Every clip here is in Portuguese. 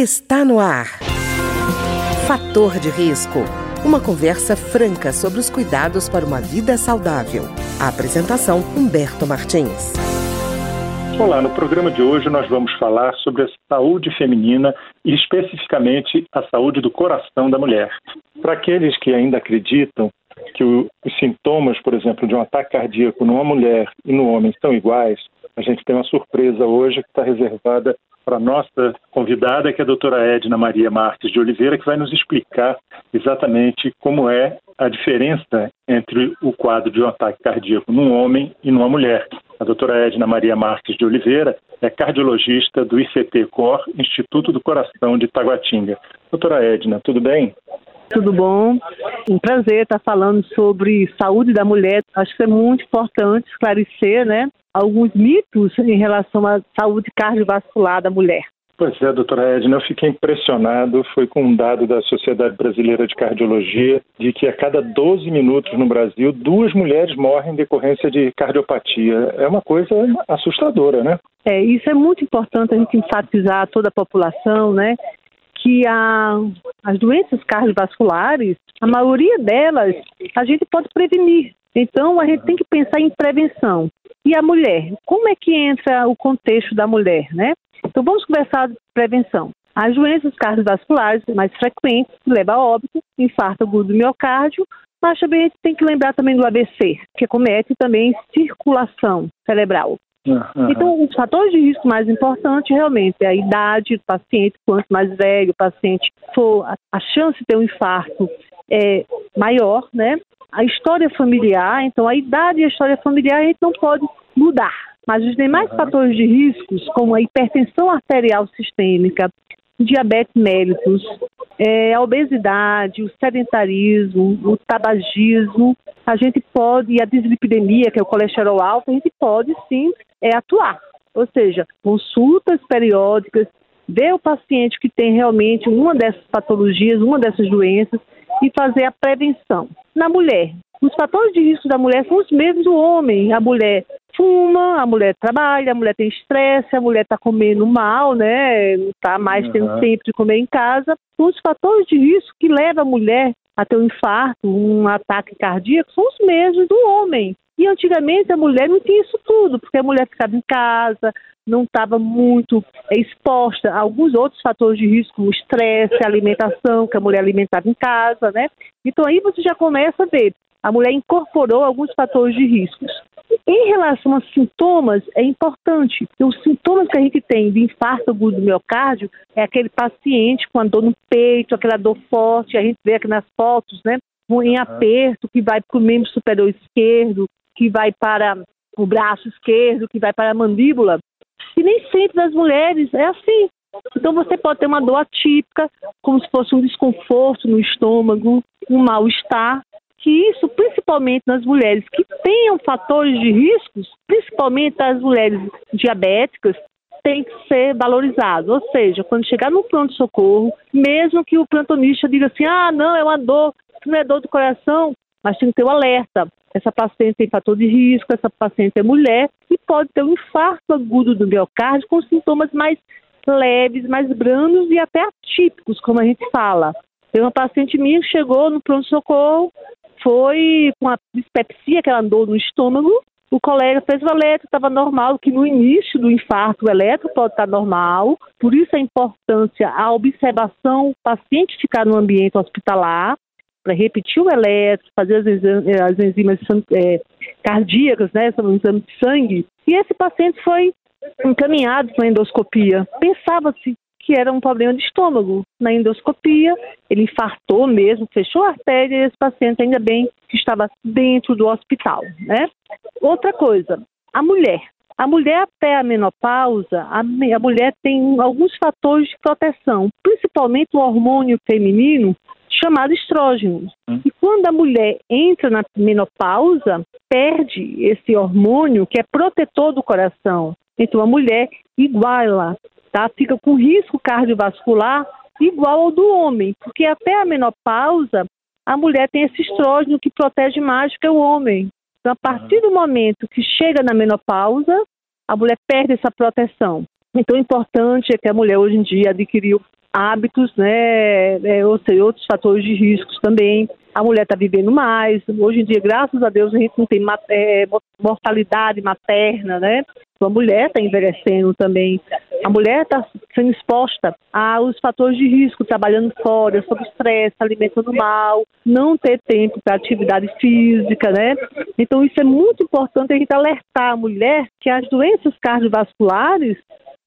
Está no ar. Fator de risco. Uma conversa franca sobre os cuidados para uma vida saudável. A apresentação Humberto Martins. Olá, no programa de hoje nós vamos falar sobre a saúde feminina e especificamente a saúde do coração da mulher. Para aqueles que ainda acreditam que os sintomas, por exemplo, de um ataque cardíaco numa mulher e no homem são iguais, a gente tem uma surpresa hoje que está reservada para nossa convidada, que é a doutora Edna Maria Marques de Oliveira, que vai nos explicar exatamente como é a diferença entre o quadro de um ataque cardíaco num homem e numa mulher. A doutora Edna Maria Marques de Oliveira é cardiologista do ICT COR, Instituto do Coração de Taguatinga. Doutora Edna, tudo bem? Tudo bom? Um prazer estar falando sobre saúde da mulher. Acho que é muito importante esclarecer, né, alguns mitos em relação à saúde cardiovascular da mulher. Pois é, doutora Edna, eu fiquei impressionado. Foi com um dado da Sociedade Brasileira de Cardiologia de que a cada 12 minutos no Brasil, duas mulheres morrem em decorrência de cardiopatia. É uma coisa assustadora, né? É, isso é muito importante a gente enfatizar a toda a população, né? Que a, as doenças cardiovasculares, a maioria delas, a gente pode prevenir. Então, a gente tem que pensar em prevenção. E a mulher? Como é que entra o contexto da mulher, né? Então, vamos conversar de prevenção. As doenças cardiovasculares mais frequentes levam a óbito, infarto agudo do miocárdio, mas também a gente tem que lembrar também do ABC, que comete também circulação cerebral. Uhum. Então, os fatores de risco mais importantes realmente é a idade do paciente, quanto mais velho o paciente for, a chance de ter um infarto é maior, né? A história familiar, então a idade e a história familiar a gente não pode mudar. Mas os demais uhum. fatores de riscos, como a hipertensão arterial sistêmica, diabetes mellitus, é, a obesidade, o sedentarismo, o tabagismo, a gente pode, e a dislipidemia, que é o colesterol alto, a gente pode sim é, atuar. Ou seja, consultas periódicas, ver o paciente que tem realmente uma dessas patologias, uma dessas doenças, e fazer a prevenção. Na mulher, os fatores de risco da mulher são os mesmos do homem. A mulher fuma, a mulher trabalha, a mulher tem estresse, a mulher está comendo mal, né? Não está mais uhum. tendo tempo de comer em casa. Os fatores de risco que levam a mulher a ter um infarto, um ataque cardíaco, são os mesmos do homem. E antigamente a mulher não tinha isso tudo, porque a mulher ficava em casa, não estava muito exposta a alguns outros fatores de risco, como estresse, alimentação, que a mulher alimentava em casa, né? Então aí você já começa a ver, a mulher incorporou alguns fatores de riscos. Em relação aos sintomas, é importante. Os sintomas que a gente tem de infarto agudo do miocárdio é aquele paciente com a dor no peito, aquela dor forte, a gente vê aqui nas fotos, né? Em aperto, que vai para o membro superior esquerdo, que vai para o braço esquerdo, que vai para a mandíbula. E nem sempre das mulheres é assim. Então você pode ter uma dor atípica, como se fosse um desconforto no estômago, um mal-estar, que isso, principalmente nas mulheres que tenham fatores de riscos, principalmente as mulheres diabéticas, tem que ser valorizado. Ou seja, quando chegar no pronto-socorro, mesmo que o plantonista diga assim, ah, não, é uma dor, não é dor do coração, mas tem que ter o um alerta. Essa paciente tem fator de risco, essa paciente é mulher e pode ter um infarto agudo do miocárdio com sintomas mais leves, mais brandos e até atípicos, como a gente fala. Tem uma paciente minha que chegou no pronto-socorro, foi com a dispepsia que ela andou no estômago, o colega fez o eletro, estava normal, que no início do infarto o eletro pode estar normal, por isso a importância, a observação, o paciente ficar no ambiente hospitalar, para repetir o eletro, fazer as, as enzimas é, cardíacas, né, um exame de sangue, e esse paciente foi encaminhado para endoscopia. Pensava-se que era um problema de estômago. Na endoscopia, ele infartou mesmo, fechou a artéria e esse paciente, ainda bem que estava dentro do hospital, né? Outra coisa, a mulher. A mulher até a menopausa, a, a mulher tem alguns fatores de proteção, principalmente o hormônio feminino chamado estrógeno. Hum. E quando a mulher entra na menopausa, perde esse hormônio que é protetor do coração. Então a mulher iguala, tá? Fica com risco cardiovascular igual ao do homem, porque até a menopausa a mulher tem esse estrógeno que protege mais do que o homem. Então, a partir do momento que chega na menopausa, a mulher perde essa proteção. Então, o importante é que a mulher hoje em dia adquiriu hábitos, né, é, ou seja, outros fatores de riscos também. A mulher está vivendo mais. Hoje em dia, graças a Deus, a gente não tem é, mortalidade materna, né? A mulher está envelhecendo também. A mulher está sendo exposta aos fatores de risco, trabalhando fora, sob estresse, alimentando mal, não ter tempo para atividade física, né? Então, isso é muito importante a gente alertar a mulher que as doenças cardiovasculares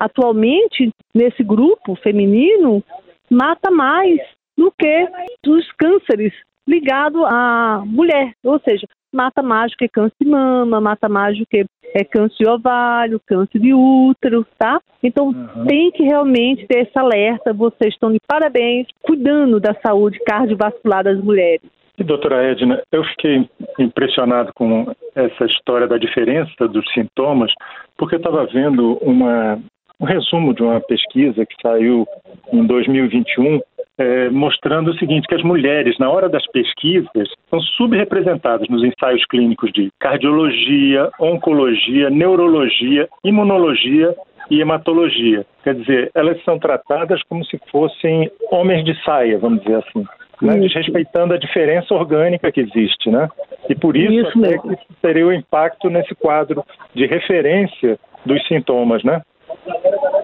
atualmente, nesse grupo feminino, mata mais do que os cânceres ligados à mulher. Ou seja, mata mais do que câncer de mama, mata mais do que é, câncer de ovário, câncer de útero, tá? Então uhum. tem que realmente ter esse alerta. Vocês estão de parabéns cuidando da saúde cardiovascular das mulheres. E, doutora Edna, eu fiquei impressionado com essa história da diferença dos sintomas, porque eu estava vendo uma, um resumo de uma pesquisa que saiu em 2021 é, mostrando o seguinte, que as mulheres, na hora das pesquisas, são subrepresentadas nos ensaios clínicos de cardiologia, oncologia, neurologia, imunologia e hematologia. Quer dizer, elas são tratadas como se fossem homens de saia, vamos dizer assim, né? desrespeitando a diferença orgânica que existe, né? E por isso, isso até que seria o impacto nesse quadro de referência dos sintomas, né?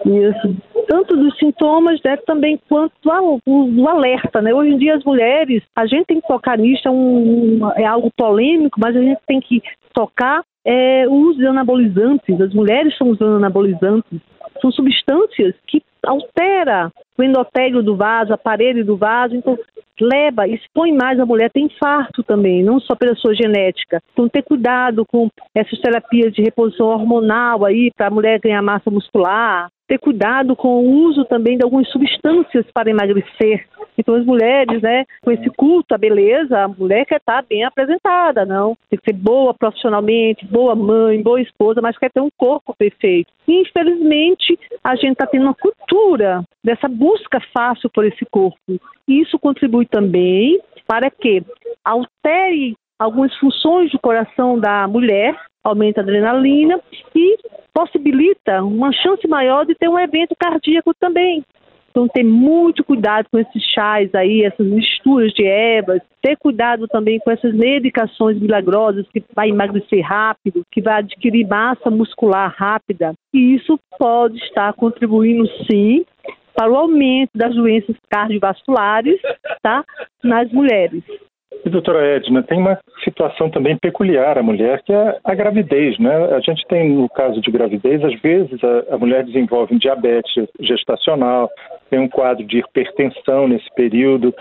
Isso. Tanto dos sintomas, né, também quanto do, alerta, né? Hoje em dia as mulheres, a gente tem que tocar nisso, é, um, é algo polêmico, mas a gente tem que tocar é, o uso de anabolizantes. As mulheres estão usando anabolizantes. São substâncias que altera o endotélio do vaso, a parede do vaso, então leva, expõe mais a mulher, tem infarto também, não só pela sua genética. Então ter cuidado com essas terapias de reposição hormonal aí para a mulher ganhar massa muscular, ter cuidado com o uso também de algumas substâncias para emagrecer. Então as mulheres, né, com esse culto à beleza, a mulher quer estar bem apresentada, não. Tem que ser boa profissionalmente, boa mãe, boa esposa, mas quer ter um corpo perfeito. E, infelizmente, a gente está tendo uma cultura dessa busca fácil por esse corpo. Isso contribui também para que altere algumas funções do coração da mulher, aumenta a adrenalina e possibilita uma chance maior de ter um evento cardíaco também. Então, ter muito cuidado com esses chás aí, essas misturas de ervas, ter cuidado também com essas medicações milagrosas que vai emagrecer rápido, que vai adquirir massa muscular rápida. E isso pode estar contribuindo, sim, para o aumento das doenças cardiovasculares tá, nas mulheres. E, doutora Edna, tem uma situação também peculiar à mulher, que é a gravidez, né? A gente tem, no caso de gravidez, às vezes a, a mulher desenvolve um diabetes gestacional, tem um quadro de hipertensão nesse período.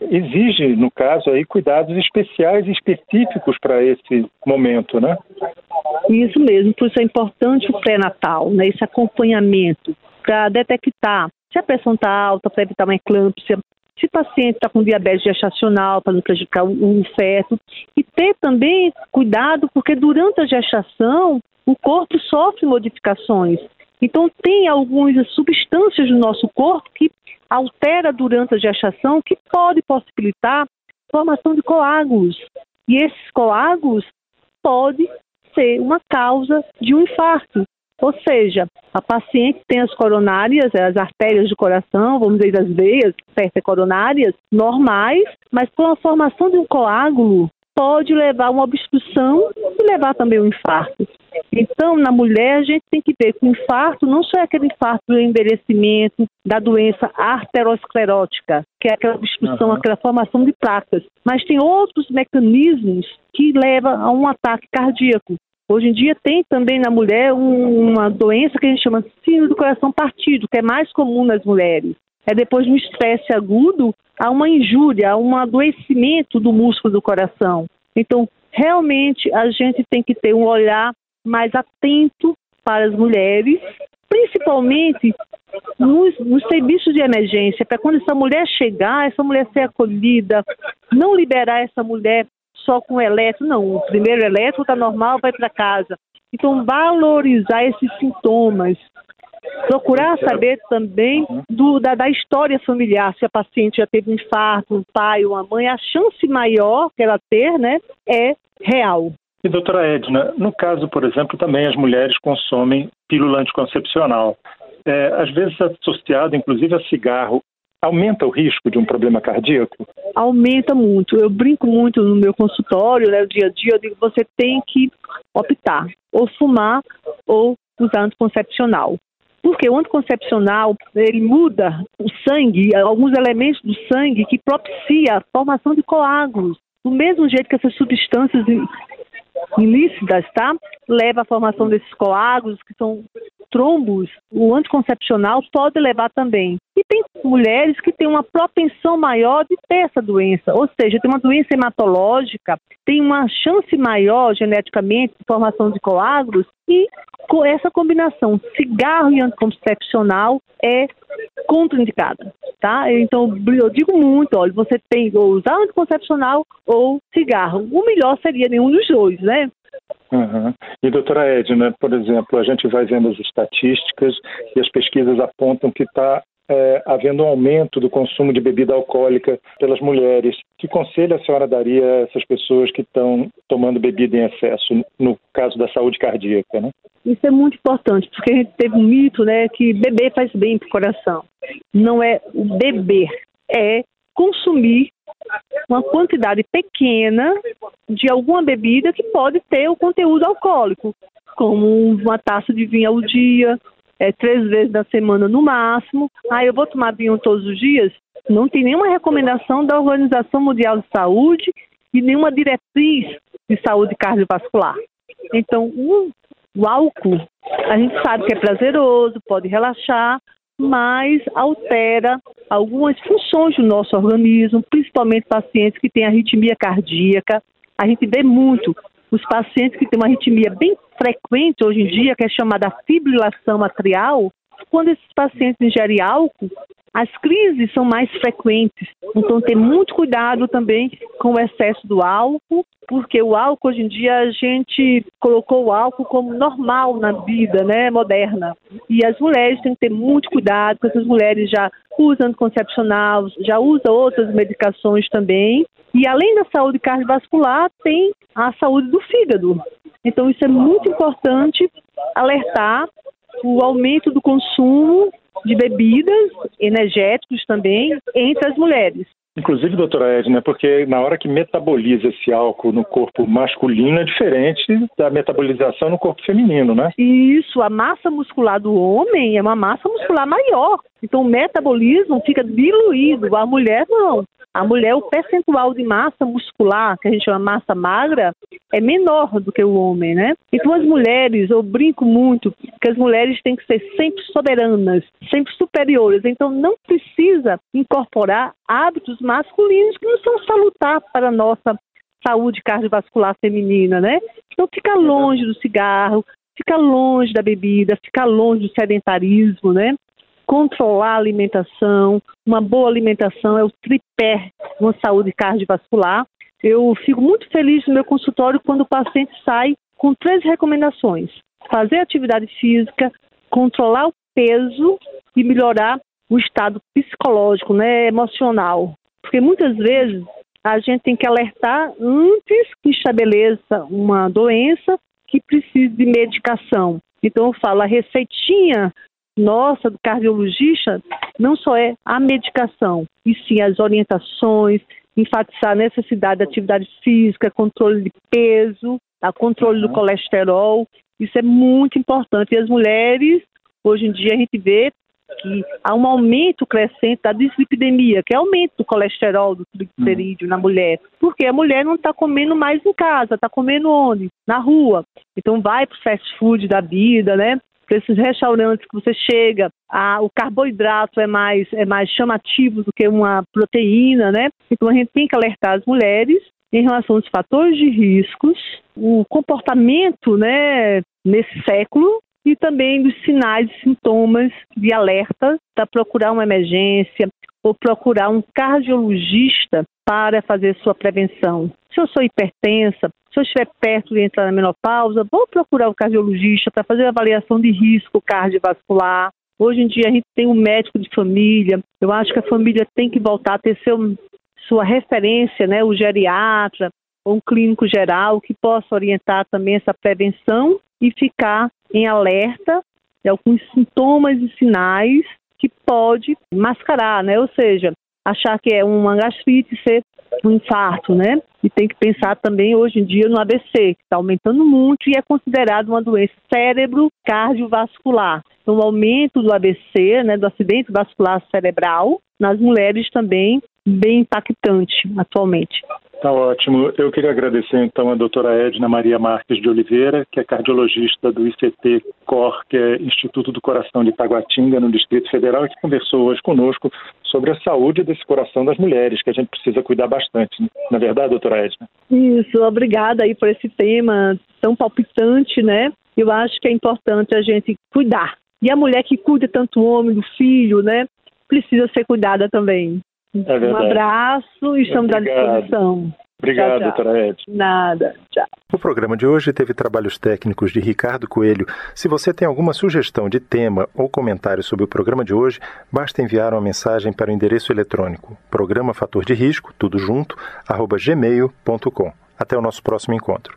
Exige, no caso aí, cuidados especiais e específicos para esse momento, né? Isso mesmo, por isso é importante o pré-natal, né? Esse acompanhamento para detectar se a pressão está alta, para evitar uma eclâmpsia, se o paciente está com diabetes gestacional, para não prejudicar o, o feto, e ter também cuidado, porque durante a gestação o corpo sofre modificações. Então, tem algumas substâncias no nosso corpo que altera durante a gestação, que pode possibilitar formação de coágulos. E esses coágulos podem ser uma causa de um infarto. Ou seja, a paciente tem as coronárias, as artérias do coração, vamos dizer, as veias coronárias normais, mas com a formação de um coágulo pode levar a uma obstrução e levar também um infarto. Então, na mulher, a gente tem que ver que o infarto não só é aquele infarto do envelhecimento, da doença arteriosclerótica, que é aquela obstrução, uhum. aquela formação de placas, mas tem outros mecanismos que levam a um ataque cardíaco. Hoje em dia tem também na mulher uma doença que a gente chama síndrome do coração partido, que é mais comum nas mulheres. É depois de um estresse agudo, há uma injúria, há um adoecimento do músculo do coração. Então, realmente, a gente tem que ter um olhar mais atento para as mulheres, principalmente nos, nos serviços de emergência, para quando essa mulher chegar, essa mulher ser acolhida, não liberar essa mulher só com eletro, não. O primeiro eletro está normal, vai para casa. Então, valorizar esses sintomas. Procurar saber também do, da, da, história familiar, se a paciente já teve um infarto, um pai ou uma mãe, a chance maior que ela ter, né, é real. E doutora Edna, no caso, por exemplo, também as mulheres consomem pílula anticoncepcional. É, às vezes associado, inclusive, a cigarro. Aumenta o risco de um problema cardíaco? Aumenta muito. Eu brinco muito no meu consultório, né, no dia a dia, eu digo você tem que optar ou fumar ou usar anticoncepcional. Porque o anticoncepcional, ele muda o sangue, alguns elementos do sangue que propicia a formação de coágulos. Do mesmo jeito que essas substâncias ilícitas, tá? Leva à formação desses coágulos, que são trombos, o anticoncepcional pode levar também. E tem mulheres que têm uma propensão maior de ter essa doença, ou seja, tem uma doença hematológica, tem uma chance maior geneticamente de formação de coágulos e com essa combinação cigarro e anticoncepcional é contraindicada, tá? Então eu digo muito, olha, você tem ou usar anticoncepcional ou cigarro. O melhor seria nenhum dos dois, né? Uhum. E doutora Edna, por exemplo, a gente vai vendo as estatísticas e as pesquisas apontam que está é, havendo um aumento do consumo de bebida alcoólica pelas mulheres. Que conselho a senhora daria a essas pessoas que estão tomando bebida em excesso, no caso da saúde cardíaca, né? Isso é muito importante, porque a gente teve um mito, né, que beber faz bem para o coração. Não é beber, é consumir uma quantidade pequena de alguma bebida que pode ter o conteúdo alcoólico, como uma taça de vinho ao dia, é, três vezes na semana no máximo. Ah, eu vou tomar vinho todos os dias? Não tem nenhuma recomendação da Organização Mundial de Saúde e nenhuma diretriz de saúde cardiovascular. Então, o, o álcool, a gente sabe que é prazeroso, pode relaxar, mas altera algumas funções do nosso organismo, principalmente pacientes que têm arritmia cardíaca. A gente vê muito os pacientes que têm uma arritmia bem frequente hoje em dia, que é chamada fibrilação atrial, quando esses pacientes ingerem álcool, as crises são mais frequentes. Então, ter muito cuidado também com o excesso do álcool, porque o álcool, hoje em dia, a gente colocou o álcool como normal na vida né, moderna. E as mulheres têm que ter muito cuidado, porque essas mulheres já usam anticoncepcional, já usam outras medicações também. E além da saúde cardiovascular, tem a saúde do fígado. Então, isso é muito importante alertar o aumento do consumo de bebidas energéticos também entre as mulheres. Inclusive, doutora Edna, porque na hora que metaboliza esse álcool no corpo masculino é diferente da metabolização no corpo feminino, né? Isso, a massa muscular do homem é uma massa muscular maior. Então o metabolismo fica diluído, a mulher não. A mulher, o percentual de massa muscular, que a gente chama massa magra, é menor do que o homem, né? Então as mulheres, eu brinco muito que as mulheres têm que ser sempre soberanas, sempre superiores. Então não precisa incorporar hábitos masculinos que não são salutar para a nossa saúde cardiovascular feminina, né? Então fica longe do cigarro, fica longe da bebida, fica longe do sedentarismo, né? controlar a alimentação, uma boa alimentação é o tripé de uma saúde cardiovascular. Eu fico muito feliz no meu consultório quando o paciente sai com três recomendações: fazer atividade física, controlar o peso e melhorar o estado psicológico, né, emocional. Porque muitas vezes a gente tem que alertar antes que estabeleça uma doença que precise de medicação. Então eu falo, a receitinha nossa, do cardiologista, não só é a medicação, e sim as orientações, enfatizar a necessidade de atividade física, controle de peso, a controle uhum. do colesterol. Isso é muito importante. E as mulheres, hoje em dia, a gente vê que há um aumento crescente da dislipidemia, que é aumento do colesterol, do triglicerídeo uhum. na mulher, porque a mulher não está comendo mais em casa, está comendo onde? Na rua. Então vai para o fast food da vida, né? Para esses restaurantes que você chega, a, o carboidrato é mais, é mais chamativo do que uma proteína, né? Então a gente tem que alertar as mulheres em relação aos fatores de riscos, o comportamento, né, nesse século e também dos sinais e sintomas de alerta para procurar uma emergência ou procurar um cardiologista para fazer sua prevenção. Se eu sou hipertensa, se eu estiver perto de entrar na menopausa, vou procurar o cardiologista para fazer avaliação de risco cardiovascular. Hoje em dia a gente tem um médico de família. Eu acho que a família tem que voltar a ter seu, sua referência, né, o geriatra ou um clínico geral que possa orientar também essa prevenção e ficar em alerta de alguns sintomas e sinais que pode mascarar, né? Ou seja, achar que é uma gastrite ser um infarto, né? E tem que pensar também hoje em dia no ABC, que está aumentando muito e é considerado uma doença cérebro cardiovascular. Então, o aumento do ABC, né, do acidente vascular cerebral, nas mulheres também bem impactante atualmente. Tá ótimo. Eu queria agradecer então a doutora Edna Maria Marques de Oliveira, que é cardiologista do ICT COR, que é Instituto do Coração de Taguatinga, no Distrito Federal, e que conversou hoje conosco sobre a saúde desse coração das mulheres, que a gente precisa cuidar bastante. Né? Na verdade, doutora Edna? Isso, obrigada aí por esse tema tão palpitante, né? Eu acho que é importante a gente cuidar. E a mulher que cuida tanto o homem, do filho, né? Precisa ser cuidada também. É um abraço e estamos Obrigado. à disposição. Obrigado, tchau, tchau. doutora Ed. Nada, tchau. O programa de hoje teve trabalhos técnicos de Ricardo Coelho. Se você tem alguma sugestão de tema ou comentário sobre o programa de hoje, basta enviar uma mensagem para o endereço eletrônico programa fator de risco, tudo junto, arroba gmail.com. Até o nosso próximo encontro.